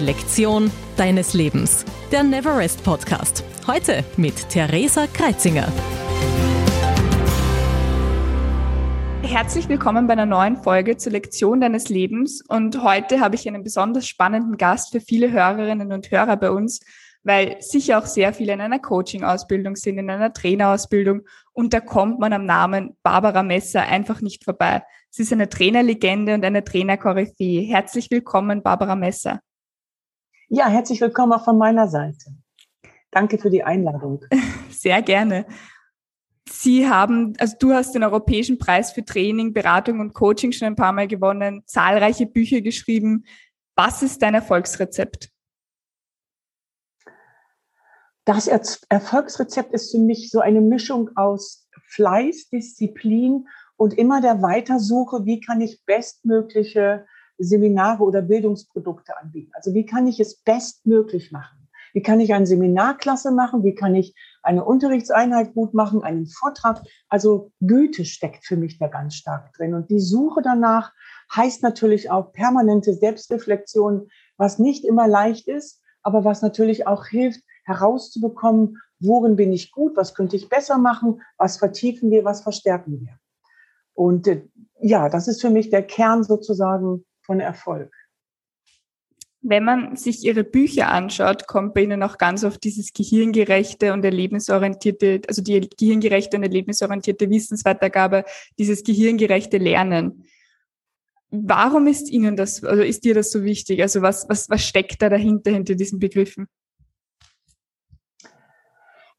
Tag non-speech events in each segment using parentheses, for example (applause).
Die Lektion deines Lebens. Der Neverest Podcast. Heute mit Theresa Kreitzinger. Herzlich willkommen bei einer neuen Folge zur Lektion deines Lebens. Und heute habe ich einen besonders spannenden Gast für viele Hörerinnen und Hörer bei uns, weil sicher auch sehr viele in einer Coaching-Ausbildung sind, in einer Trainerausbildung. Und da kommt man am Namen Barbara Messer einfach nicht vorbei. Sie ist eine Trainerlegende und eine Trainerkoryphäe. Herzlich willkommen, Barbara Messer. Ja, herzlich willkommen auch von meiner Seite. Danke für die Einladung. (laughs) Sehr gerne. Sie haben, also du hast den Europäischen Preis für Training, Beratung und Coaching schon ein paar Mal gewonnen, zahlreiche Bücher geschrieben. Was ist dein Erfolgsrezept? Das Erfolgsrezept ist für mich so eine Mischung aus Fleiß, Disziplin und immer der Weitersuche, wie kann ich bestmögliche Seminare oder Bildungsprodukte anbieten. Also wie kann ich es bestmöglich machen? Wie kann ich eine Seminarklasse machen? Wie kann ich eine Unterrichtseinheit gut machen, einen Vortrag? Also Güte steckt für mich da ganz stark drin. Und die Suche danach heißt natürlich auch permanente Selbstreflexion, was nicht immer leicht ist, aber was natürlich auch hilft, herauszubekommen, worin bin ich gut, was könnte ich besser machen, was vertiefen wir, was verstärken wir. Und äh, ja, das ist für mich der Kern sozusagen von Erfolg. Wenn man sich Ihre Bücher anschaut, kommt bei Ihnen auch ganz oft dieses gehirngerechte und erlebnisorientierte, also die gehirngerechte und erlebnisorientierte Wissensweitergabe, dieses gehirngerechte Lernen. Warum ist Ihnen das, also ist dir das so wichtig? Also was, was, was steckt da dahinter, hinter diesen Begriffen?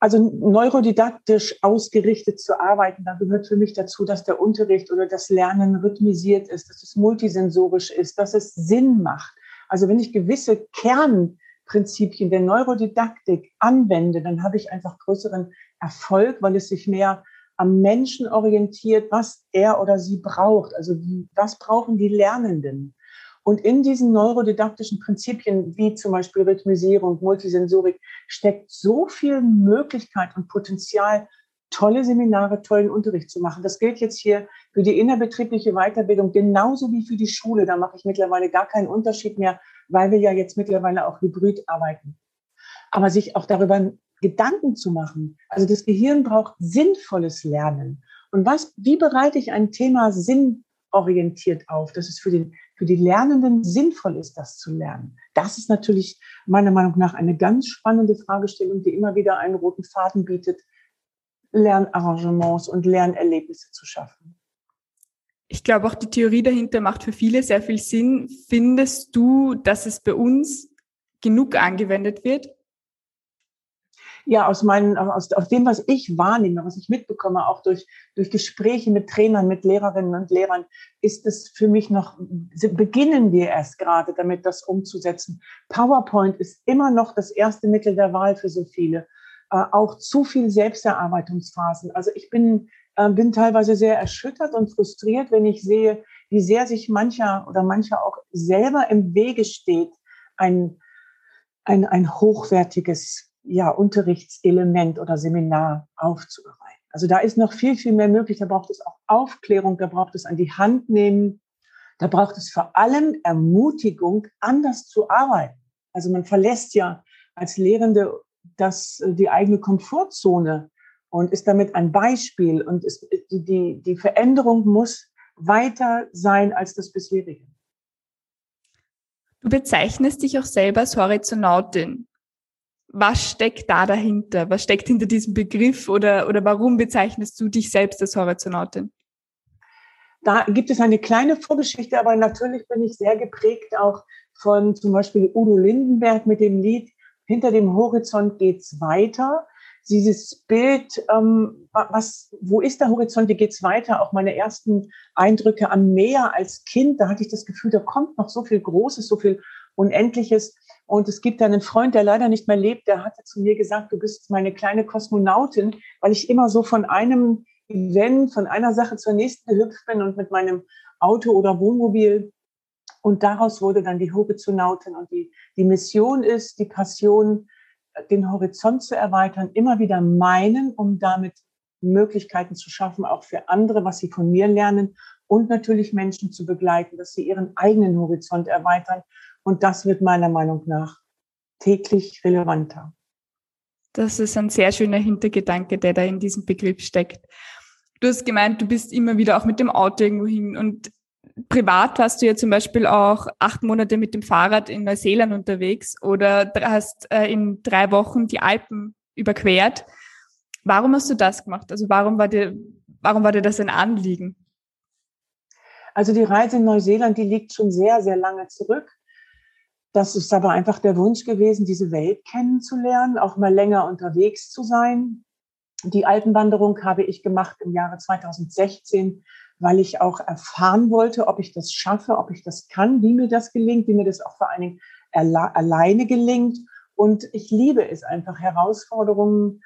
Also neurodidaktisch ausgerichtet zu arbeiten, da gehört für mich dazu, dass der Unterricht oder das Lernen rhythmisiert ist, dass es multisensorisch ist, dass es Sinn macht. Also wenn ich gewisse Kernprinzipien der Neurodidaktik anwende, dann habe ich einfach größeren Erfolg, weil es sich mehr am Menschen orientiert, was er oder sie braucht. Also was brauchen die Lernenden? Und in diesen neurodidaktischen Prinzipien, wie zum Beispiel Rhythmisierung, Multisensorik, steckt so viel Möglichkeit und Potenzial, tolle Seminare, tollen Unterricht zu machen. Das gilt jetzt hier für die innerbetriebliche Weiterbildung genauso wie für die Schule. Da mache ich mittlerweile gar keinen Unterschied mehr, weil wir ja jetzt mittlerweile auch hybrid arbeiten. Aber sich auch darüber Gedanken zu machen. Also das Gehirn braucht sinnvolles Lernen. Und was, wie bereite ich ein Thema sinnorientiert auf, dass es für den für die Lernenden sinnvoll ist, das zu lernen? Das ist natürlich meiner Meinung nach eine ganz spannende Fragestellung, die immer wieder einen roten Faden bietet, Lernarrangements und Lernerlebnisse zu schaffen. Ich glaube, auch die Theorie dahinter macht für viele sehr viel Sinn. Findest du, dass es bei uns genug angewendet wird? Ja, aus meinen, aus, aus dem, was ich wahrnehme, was ich mitbekomme, auch durch, durch Gespräche mit Trainern, mit Lehrerinnen und Lehrern, ist es für mich noch, beginnen wir erst gerade damit, das umzusetzen. PowerPoint ist immer noch das erste Mittel der Wahl für so viele. Äh, auch zu viel Selbsterarbeitungsphasen. Also ich bin, äh, bin teilweise sehr erschüttert und frustriert, wenn ich sehe, wie sehr sich mancher oder mancher auch selber im Wege steht, ein, ein, ein hochwertiges ja, Unterrichtselement oder Seminar aufzubereiten. Also da ist noch viel, viel mehr möglich. Da braucht es auch Aufklärung, da braucht es an die Hand nehmen, da braucht es vor allem Ermutigung, anders zu arbeiten. Also man verlässt ja als Lehrende das, die eigene Komfortzone und ist damit ein Beispiel. Und es, die, die Veränderung muss weiter sein als das bisherige. Du bezeichnest dich auch selber als Horizonautin was steckt da dahinter? Was steckt hinter diesem Begriff oder, oder warum bezeichnest du dich selbst als Horizonautin? Da gibt es eine kleine Vorgeschichte, aber natürlich bin ich sehr geprägt auch von zum Beispiel Udo Lindenberg mit dem Lied Hinter dem Horizont geht's weiter. Dieses Bild, ähm, was, wo ist der Horizont, wie geht's weiter? Auch meine ersten Eindrücke am Meer als Kind, da hatte ich das Gefühl, da kommt noch so viel Großes, so viel Unendliches. Und es gibt einen Freund, der leider nicht mehr lebt, der hatte zu mir gesagt, du bist meine kleine Kosmonautin, weil ich immer so von einem Event, von einer Sache zur nächsten gehüpft bin und mit meinem Auto oder Wohnmobil. Und daraus wurde dann die Horizonautin. Und die, die Mission ist, die Passion, den Horizont zu erweitern, immer wieder meinen, um damit Möglichkeiten zu schaffen, auch für andere, was sie von mir lernen und natürlich Menschen zu begleiten, dass sie ihren eigenen Horizont erweitern Und das wird meiner Meinung nach täglich relevanter. Das ist ein sehr schöner Hintergedanke, der da in diesem Begriff steckt. Du hast gemeint, du bist immer wieder auch mit dem Auto irgendwo hin und privat warst du ja zum Beispiel auch acht Monate mit dem Fahrrad in Neuseeland unterwegs oder hast äh, in drei Wochen die Alpen überquert. Warum hast du das gemacht? Also warum war dir, warum war dir das ein Anliegen? Also die Reise in Neuseeland, die liegt schon sehr, sehr lange zurück. Das ist aber einfach der Wunsch gewesen, diese Welt kennenzulernen, auch mal länger unterwegs zu sein. Die Alpenwanderung habe ich gemacht im Jahre 2016, weil ich auch erfahren wollte, ob ich das schaffe, ob ich das kann, wie mir das gelingt, wie mir das auch vor allen Dingen alleine gelingt. Und ich liebe es einfach, Herausforderungen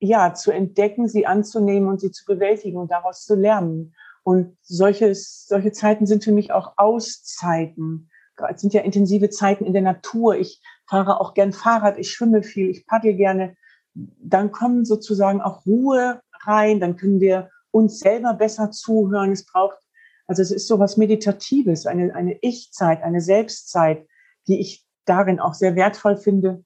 ja, zu entdecken, sie anzunehmen und sie zu bewältigen und daraus zu lernen. Und solches, solche Zeiten sind für mich auch Auszeiten. Es sind ja intensive Zeiten in der Natur. Ich fahre auch gern Fahrrad, ich schwimme viel, ich paddel gerne. Dann kommen sozusagen auch Ruhe rein, dann können wir uns selber besser zuhören. Es braucht, also es ist so was Meditatives, eine, eine Ich-Zeit, eine Selbstzeit, die ich darin auch sehr wertvoll finde,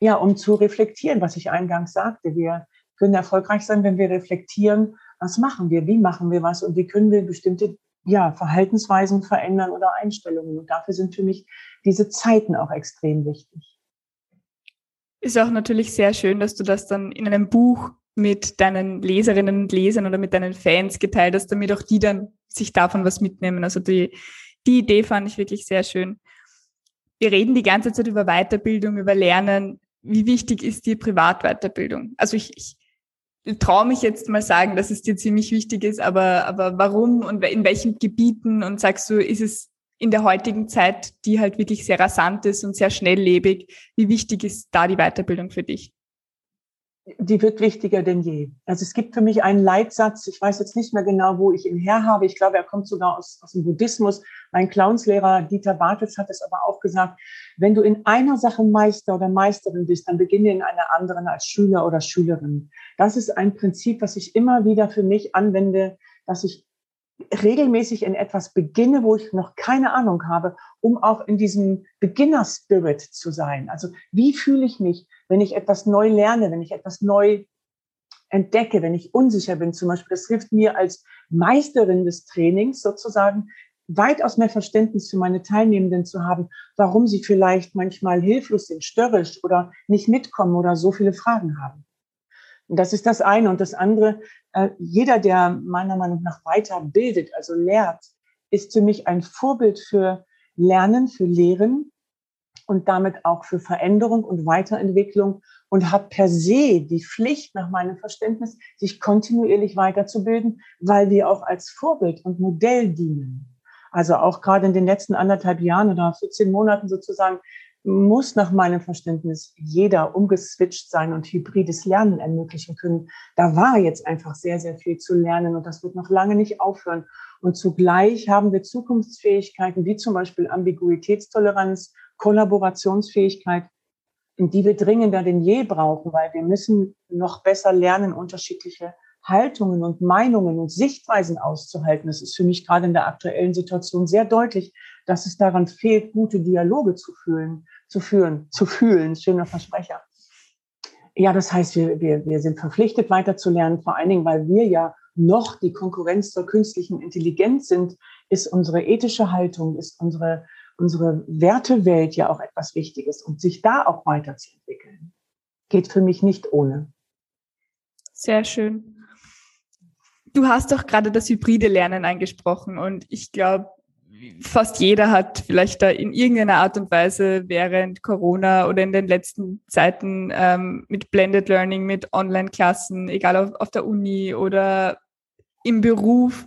ja, um zu reflektieren, was ich eingangs sagte. Wir können erfolgreich sein, wenn wir reflektieren, was machen wir, wie machen wir was und wie können wir bestimmte ja, Verhaltensweisen verändern oder Einstellungen. Und dafür sind für mich diese Zeiten auch extrem wichtig. Ist auch natürlich sehr schön, dass du das dann in einem Buch mit deinen Leserinnen und Lesern oder mit deinen Fans geteilt hast, damit auch die dann sich davon was mitnehmen. Also die, die Idee fand ich wirklich sehr schön. Wir reden die ganze Zeit über Weiterbildung, über Lernen wie wichtig ist die Privatweiterbildung? Also ich, ich traue mich jetzt mal sagen, dass es dir ziemlich wichtig ist, aber, aber warum und in welchen Gebieten und sagst du, ist es in der heutigen Zeit, die halt wirklich sehr rasant ist und sehr schnelllebig, wie wichtig ist da die Weiterbildung für dich? Die wird wichtiger denn je. Also es gibt für mich einen Leitsatz, ich weiß jetzt nicht mehr genau, wo ich ihn her habe. Ich glaube, er kommt sogar aus, aus dem Buddhismus. Mein Clownslehrer Dieter Bartels hat es aber auch gesagt, wenn du in einer Sache Meister oder Meisterin bist, dann beginne in einer anderen als Schüler oder Schülerin. Das ist ein Prinzip, was ich immer wieder für mich anwende, dass ich regelmäßig in etwas beginne, wo ich noch keine Ahnung habe, um auch in diesem Beginner-Spirit zu sein. Also wie fühle ich mich, wenn ich etwas neu lerne, wenn ich etwas neu entdecke, wenn ich unsicher bin zum Beispiel. Das hilft mir als Meisterin des Trainings sozusagen weitaus mehr Verständnis für meine Teilnehmenden zu haben, warum sie vielleicht manchmal hilflos sind, störrisch oder nicht mitkommen oder so viele Fragen haben. Und das ist das eine. Und das andere, äh, jeder, der meiner Meinung nach weiter bildet, also lehrt, ist für mich ein Vorbild für Lernen, für Lehren und damit auch für Veränderung und Weiterentwicklung und hat per se die Pflicht, nach meinem Verständnis, sich kontinuierlich weiterzubilden, weil wir auch als Vorbild und Modell dienen. Also auch gerade in den letzten anderthalb Jahren oder 14 Monaten sozusagen muss nach meinem Verständnis jeder umgeswitcht sein und hybrides Lernen ermöglichen können. Da war jetzt einfach sehr, sehr viel zu lernen und das wird noch lange nicht aufhören. Und zugleich haben wir Zukunftsfähigkeiten wie zum Beispiel Ambiguitätstoleranz, Kollaborationsfähigkeit, die wir dringender denn je brauchen, weil wir müssen noch besser lernen, unterschiedliche Haltungen und Meinungen und Sichtweisen auszuhalten. Das ist für mich gerade in der aktuellen Situation sehr deutlich, dass es daran fehlt, gute Dialoge zu fühlen, zu führen, zu fühlen. Schöner Versprecher. Ja, das heißt, wir, wir, wir sind verpflichtet, weiterzulernen, vor allen Dingen, weil wir ja noch die Konkurrenz zur künstlichen Intelligenz sind, ist unsere ethische Haltung, ist unsere, unsere Wertewelt ja auch etwas Wichtiges und sich da auch weiterzuentwickeln, geht für mich nicht ohne. Sehr schön. Du hast doch gerade das hybride Lernen angesprochen und ich glaube, fast jeder hat vielleicht da in irgendeiner Art und Weise während Corona oder in den letzten Zeiten ähm, mit Blended Learning, mit Online-Klassen, egal auf, auf der Uni oder im Beruf,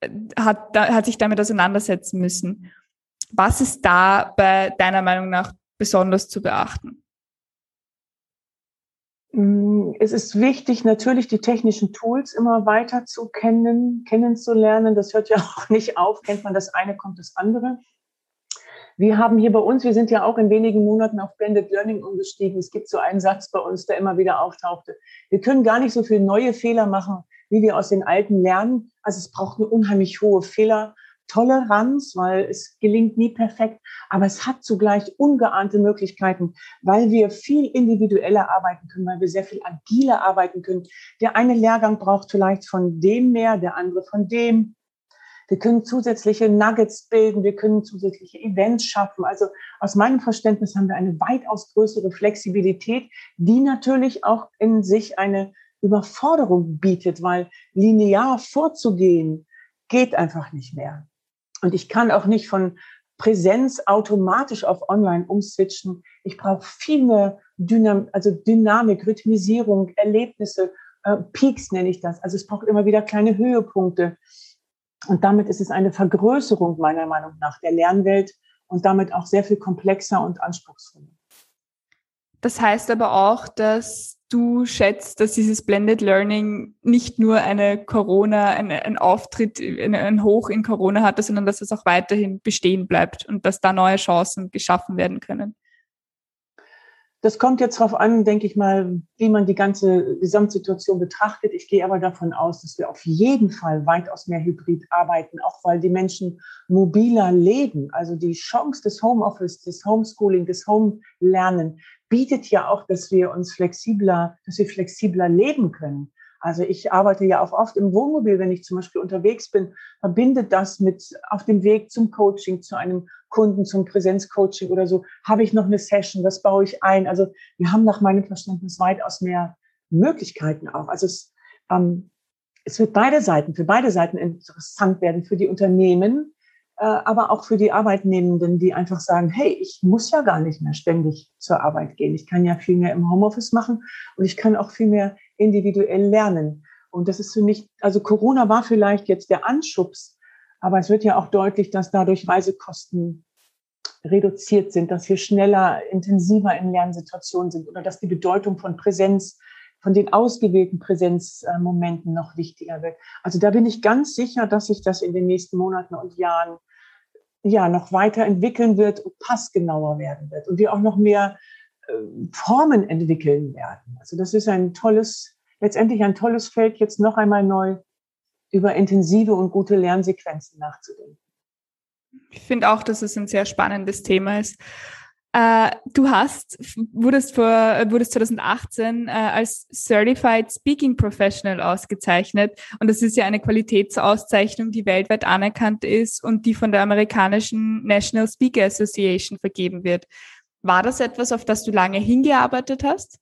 äh, hat, da, hat sich damit auseinandersetzen müssen. Was ist da bei deiner Meinung nach besonders zu beachten? Mm, es ist wichtig, natürlich die technischen Tools immer weiter zu kennen, kennenzulernen. Das hört ja (laughs) auch nicht auf. Kennt man das eine, kommt das andere. Wir haben hier bei uns, wir sind ja auch in wenigen Monaten auf Blended Learning umgestiegen. Es gibt so einen Satz bei uns, der immer wieder auftauchte. Wir können gar nicht so viele neue Fehler machen, wie wir aus den alten lernen. Also es braucht eine unheimlich hohe Fehler Toleranz, weil es gelingt nie perfekt, aber es hat zugleich ungeahnte Möglichkeiten, weil wir viel individueller arbeiten können, weil wir sehr viel agiler arbeiten können. Der eine Lehrgang braucht vielleicht von dem mehr, der andere von dem. Wir können zusätzliche Nuggets bilden, wir können zusätzliche Events schaffen. Also aus meinem Verständnis haben wir eine weitaus größere Flexibilität, die natürlich auch in sich eine Überforderung bietet, weil linear vorzugehen geht einfach nicht mehr. Und ich kann auch nicht von Präsenz automatisch auf Online umswitchen. Ich brauche viel mehr Dynam also Dynamik, Rhythmisierung, Erlebnisse, äh, Peaks nenne ich das. Also es braucht immer wieder kleine Höhepunkte. Und damit ist es eine Vergrößerung meiner Meinung nach der Lernwelt und damit auch sehr viel komplexer und anspruchsvoller. Das heißt aber auch, dass du schätzt, dass dieses Blended Learning nicht nur eine Corona, eine, ein Auftritt, eine, ein Hoch in Corona hatte, sondern dass es auch weiterhin bestehen bleibt und dass da neue Chancen geschaffen werden können. Das kommt jetzt darauf an, denke ich mal, wie man die ganze Gesamtsituation betrachtet. Ich gehe aber davon aus, dass wir auf jeden Fall weitaus mehr Hybrid arbeiten, auch weil die Menschen mobiler leben. Also die Chance des Homeoffice, des Homeschooling, des Home-Lernen bietet ja auch, dass wir uns flexibler, dass wir flexibler leben können. Also ich arbeite ja auch oft im Wohnmobil, wenn ich zum Beispiel unterwegs bin, verbinde das mit auf dem Weg zum Coaching, zu einem Kunden, zum Präsenzcoaching oder so, habe ich noch eine Session, das baue ich ein. Also wir haben nach meinem Verständnis weitaus mehr Möglichkeiten auch. Also es, ähm, es wird beide Seiten, für beide Seiten interessant werden, für die Unternehmen, aber auch für die Arbeitnehmenden, die einfach sagen, hey, ich muss ja gar nicht mehr ständig zur Arbeit gehen. Ich kann ja viel mehr im Homeoffice machen und ich kann auch viel mehr individuell lernen. Und das ist für mich, also Corona war vielleicht jetzt der Anschubs, aber es wird ja auch deutlich, dass dadurch Reisekosten reduziert sind, dass wir schneller, intensiver in Lernsituationen sind oder dass die Bedeutung von Präsenz, von den ausgewählten Präsenzmomenten noch wichtiger wird. Also da bin ich ganz sicher, dass sich das in den nächsten Monaten und Jahren ja noch weiter entwickeln wird und passgenauer werden wird und wir auch noch mehr äh, Formen entwickeln werden. Also das ist ein tolles, letztendlich ein tolles Feld, jetzt noch einmal neu über intensive und gute Lernsequenzen nachzudenken. Ich finde auch, dass es ein sehr spannendes Thema ist. Äh, du hast, wurdest, vor, wurdest 2018 äh, als Certified Speaking Professional ausgezeichnet. Und das ist ja eine Qualitätsauszeichnung, die weltweit anerkannt ist und die von der amerikanischen National Speaker Association vergeben wird. War das etwas, auf das du lange hingearbeitet hast?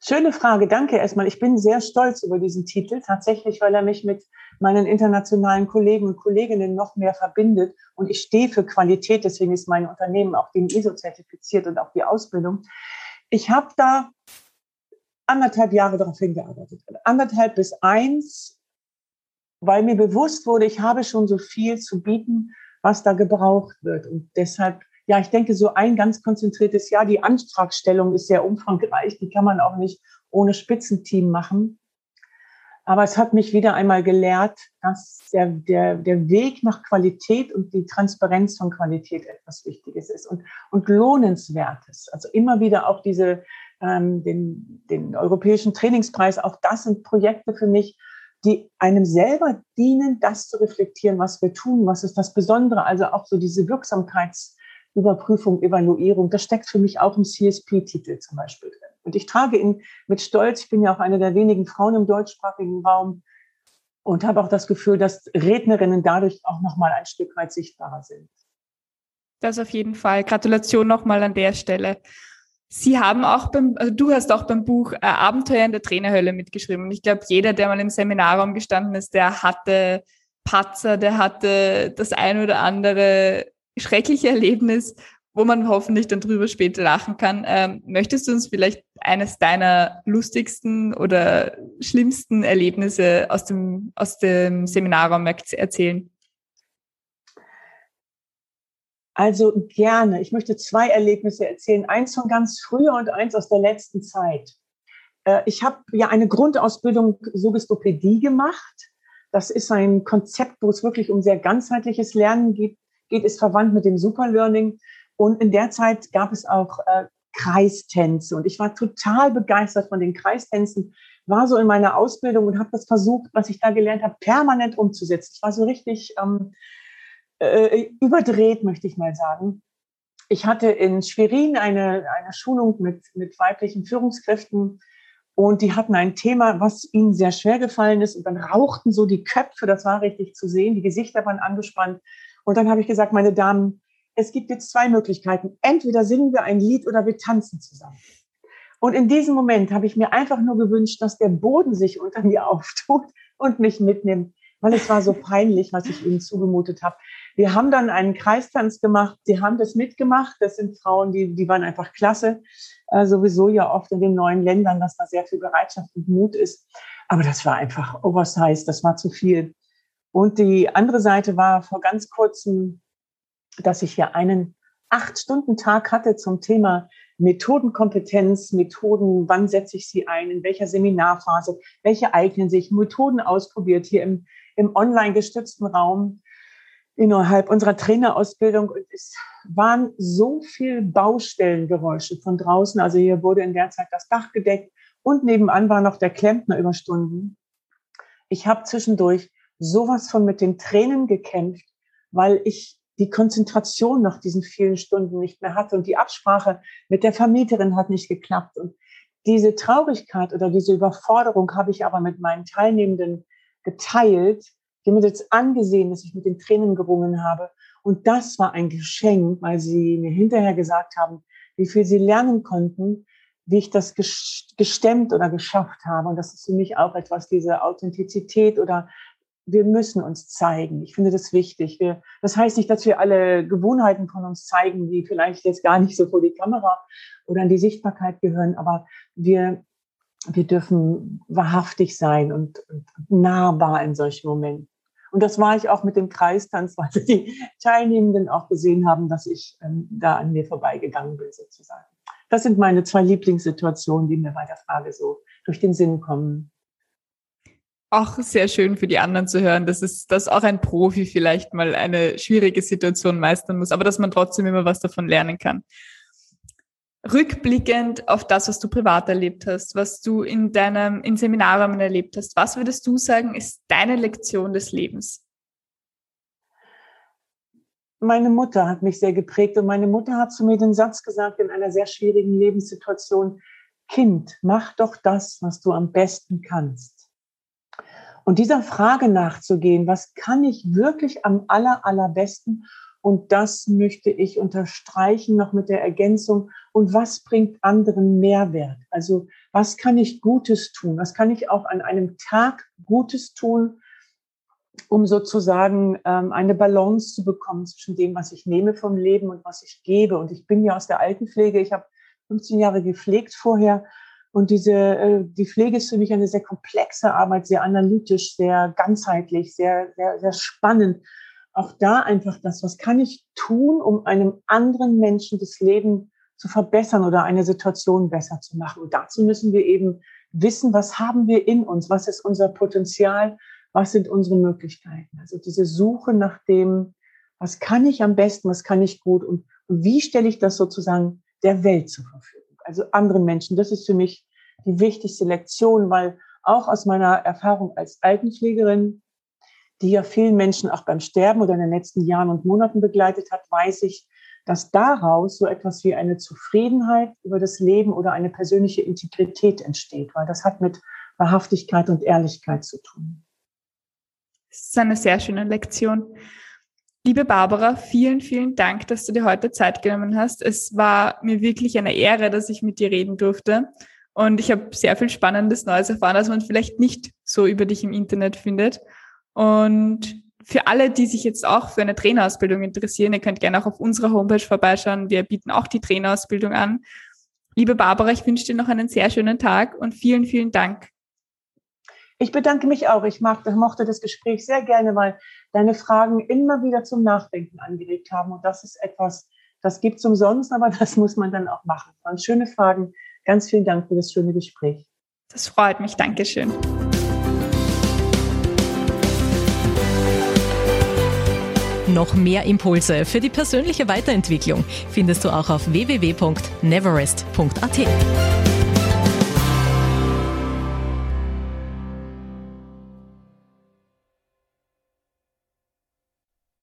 Schöne Frage, danke erstmal. Ich bin sehr stolz über diesen Titel, tatsächlich, weil er mich mit meinen internationalen Kollegen und Kolleginnen noch mehr verbindet. Und ich stehe für Qualität, deswegen ist mein Unternehmen auch dem ISO zertifiziert und auch die Ausbildung. Ich habe da anderthalb Jahre darauf hingearbeitet. Anderthalb bis eins, weil mir bewusst wurde, ich habe schon so viel zu bieten, was da gebraucht wird. Und deshalb ja, ich denke, so ein ganz konzentriertes Jahr. Die Antragstellung ist sehr umfangreich. Die kann man auch nicht ohne Spitzenteam machen. Aber es hat mich wieder einmal gelehrt, dass der, der, der Weg nach Qualität und die Transparenz von Qualität etwas Wichtiges ist und, und Lohnenswertes. Also immer wieder auch diese, ähm, den, den europäischen Trainingspreis, auch das sind Projekte für mich, die einem selber dienen, das zu reflektieren, was wir tun, was ist das Besondere, also auch so diese Wirksamkeits- Überprüfung, Evaluierung. Das steckt für mich auch im CSP-Titel zum Beispiel drin. Und ich trage ihn mit Stolz. Ich bin ja auch eine der wenigen Frauen im deutschsprachigen Raum und habe auch das Gefühl, dass Rednerinnen dadurch auch noch mal ein Stück weit sichtbarer sind. Das auf jeden Fall. Gratulation nochmal an der Stelle. Sie haben auch beim, also du hast auch beim Buch äh, Abenteuer in der Trainerhölle mitgeschrieben. Und ich glaube, jeder, der mal im Seminarraum gestanden ist, der hatte Patzer, der hatte das ein oder andere schreckliche Erlebnis, wo man hoffentlich dann drüber später lachen kann. Ähm, möchtest du uns vielleicht eines deiner lustigsten oder schlimmsten Erlebnisse aus dem, aus dem Seminarraum erzählen? Also gerne. Ich möchte zwei Erlebnisse erzählen. Eins von ganz früher und eins aus der letzten Zeit. Äh, ich habe ja eine Grundausbildung Suggestopädie gemacht. Das ist ein Konzept, wo es wirklich um sehr ganzheitliches Lernen geht geht, ist verwandt mit dem Superlearning. Und in der Zeit gab es auch äh, Kreistänze. Und ich war total begeistert von den Kreistänzen, war so in meiner Ausbildung und habe das versucht, was ich da gelernt habe, permanent umzusetzen. Ich war so richtig ähm, äh, überdreht, möchte ich mal sagen. Ich hatte in Schwerin eine, eine Schulung mit, mit weiblichen Führungskräften und die hatten ein Thema, was ihnen sehr schwer gefallen ist. Und dann rauchten so die Köpfe, das war richtig zu sehen, die Gesichter waren angespannt. Und dann habe ich gesagt, meine Damen, es gibt jetzt zwei Möglichkeiten. Entweder singen wir ein Lied oder wir tanzen zusammen. Und in diesem Moment habe ich mir einfach nur gewünscht, dass der Boden sich unter mir (laughs) auftut und mich mitnimmt, weil es war so peinlich, was ich ihnen zugemutet habe. Wir haben dann einen Kreistanz gemacht. Sie haben das mitgemacht. Das sind Frauen, die, die waren einfach klasse. Äh, sowieso ja oft in den neuen Ländern, dass da sehr viel Bereitschaft und Mut ist. Aber das war einfach oversized. Das war zu viel. Und die andere Seite war vor ganz kurzem, dass ich hier einen Acht-Stunden-Tag hatte zum Thema Methodenkompetenz, Methoden, wann setze ich sie ein, in welcher Seminarphase, welche eignen sich, Methoden ausprobiert hier im, im online gestützten Raum innerhalb unserer Trainerausbildung und es waren so viel Baustellengeräusche von draußen. Also hier wurde in der Zeit das Dach gedeckt und nebenan war noch der Klempner über Stunden. Ich habe zwischendurch sowas von mit den Tränen gekämpft, weil ich die Konzentration nach diesen vielen Stunden nicht mehr hatte und die Absprache mit der Vermieterin hat nicht geklappt. Und diese Traurigkeit oder diese Überforderung habe ich aber mit meinen Teilnehmenden geteilt die mir jetzt angesehen, dass ich mit den Tränen gerungen habe. Und das war ein Geschenk, weil sie mir hinterher gesagt haben, wie viel sie lernen konnten, wie ich das gestemmt oder geschafft habe. Und das ist für mich auch etwas, diese Authentizität oder wir müssen uns zeigen. Ich finde das wichtig. Wir, das heißt nicht, dass wir alle Gewohnheiten von uns zeigen, die vielleicht jetzt gar nicht so vor die Kamera oder an die Sichtbarkeit gehören, aber wir, wir dürfen wahrhaftig sein und, und nahbar in solchen Momenten. Und das war ich auch mit dem Kreistanz, (laughs) weil die Teilnehmenden auch gesehen haben, dass ich ähm, da an mir vorbeigegangen bin, sozusagen. Das sind meine zwei Lieblingssituationen, die mir bei der Frage so durch den Sinn kommen. Auch sehr schön für die anderen zu hören, dass es, dass auch ein Profi vielleicht mal eine schwierige Situation meistern muss, aber dass man trotzdem immer was davon lernen kann rückblickend auf das, was du privat erlebt hast, was du in deinem in Seminarrahmen erlebt hast, was würdest du sagen, ist deine Lektion des Lebens? Meine Mutter hat mich sehr geprägt und meine Mutter hat zu mir den Satz gesagt in einer sehr schwierigen Lebenssituation, Kind, mach doch das, was du am besten kannst. Und dieser Frage nachzugehen, was kann ich wirklich am aller, allerbesten und das möchte ich unterstreichen noch mit der Ergänzung. Und was bringt anderen Mehrwert? Also was kann ich Gutes tun? Was kann ich auch an einem Tag Gutes tun, um sozusagen ähm, eine Balance zu bekommen zwischen dem, was ich nehme vom Leben und was ich gebe. Und ich bin ja aus der Altenpflege. Ich habe 15 Jahre gepflegt vorher. Und diese, äh, die Pflege ist für mich eine sehr komplexe Arbeit, sehr analytisch, sehr ganzheitlich, sehr, sehr, sehr spannend auch da einfach das, was kann ich tun, um einem anderen Menschen das Leben zu verbessern oder eine Situation besser zu machen. Und dazu müssen wir eben wissen, was haben wir in uns, was ist unser Potenzial, was sind unsere Möglichkeiten. Also diese Suche nach dem, was kann ich am besten, was kann ich gut und, und wie stelle ich das sozusagen der Welt zur Verfügung, also anderen Menschen. Das ist für mich die wichtigste Lektion, weil auch aus meiner Erfahrung als Altenpflegerin die ja vielen Menschen auch beim Sterben oder in den letzten Jahren und Monaten begleitet hat, weiß ich, dass daraus so etwas wie eine Zufriedenheit über das Leben oder eine persönliche Integrität entsteht, weil das hat mit Wahrhaftigkeit und Ehrlichkeit zu tun. Das ist eine sehr schöne Lektion. Liebe Barbara, vielen, vielen Dank, dass du dir heute Zeit genommen hast. Es war mir wirklich eine Ehre, dass ich mit dir reden durfte. Und ich habe sehr viel Spannendes Neues erfahren, das man vielleicht nicht so über dich im Internet findet. Und für alle, die sich jetzt auch für eine Trainerausbildung interessieren, ihr könnt gerne auch auf unserer Homepage vorbeischauen. Wir bieten auch die Trainerausbildung an. Liebe Barbara, ich wünsche dir noch einen sehr schönen Tag und vielen, vielen Dank. Ich bedanke mich auch. Ich mag, mochte das Gespräch sehr gerne, weil deine Fragen immer wieder zum Nachdenken angeregt haben. Und das ist etwas, das gibt es umsonst, aber (laughs) das muss man dann auch machen. Das waren schöne Fragen. Ganz vielen Dank für das schöne Gespräch. Das freut mich. Dankeschön. Noch mehr Impulse für die persönliche Weiterentwicklung findest du auch auf www.neverest.at.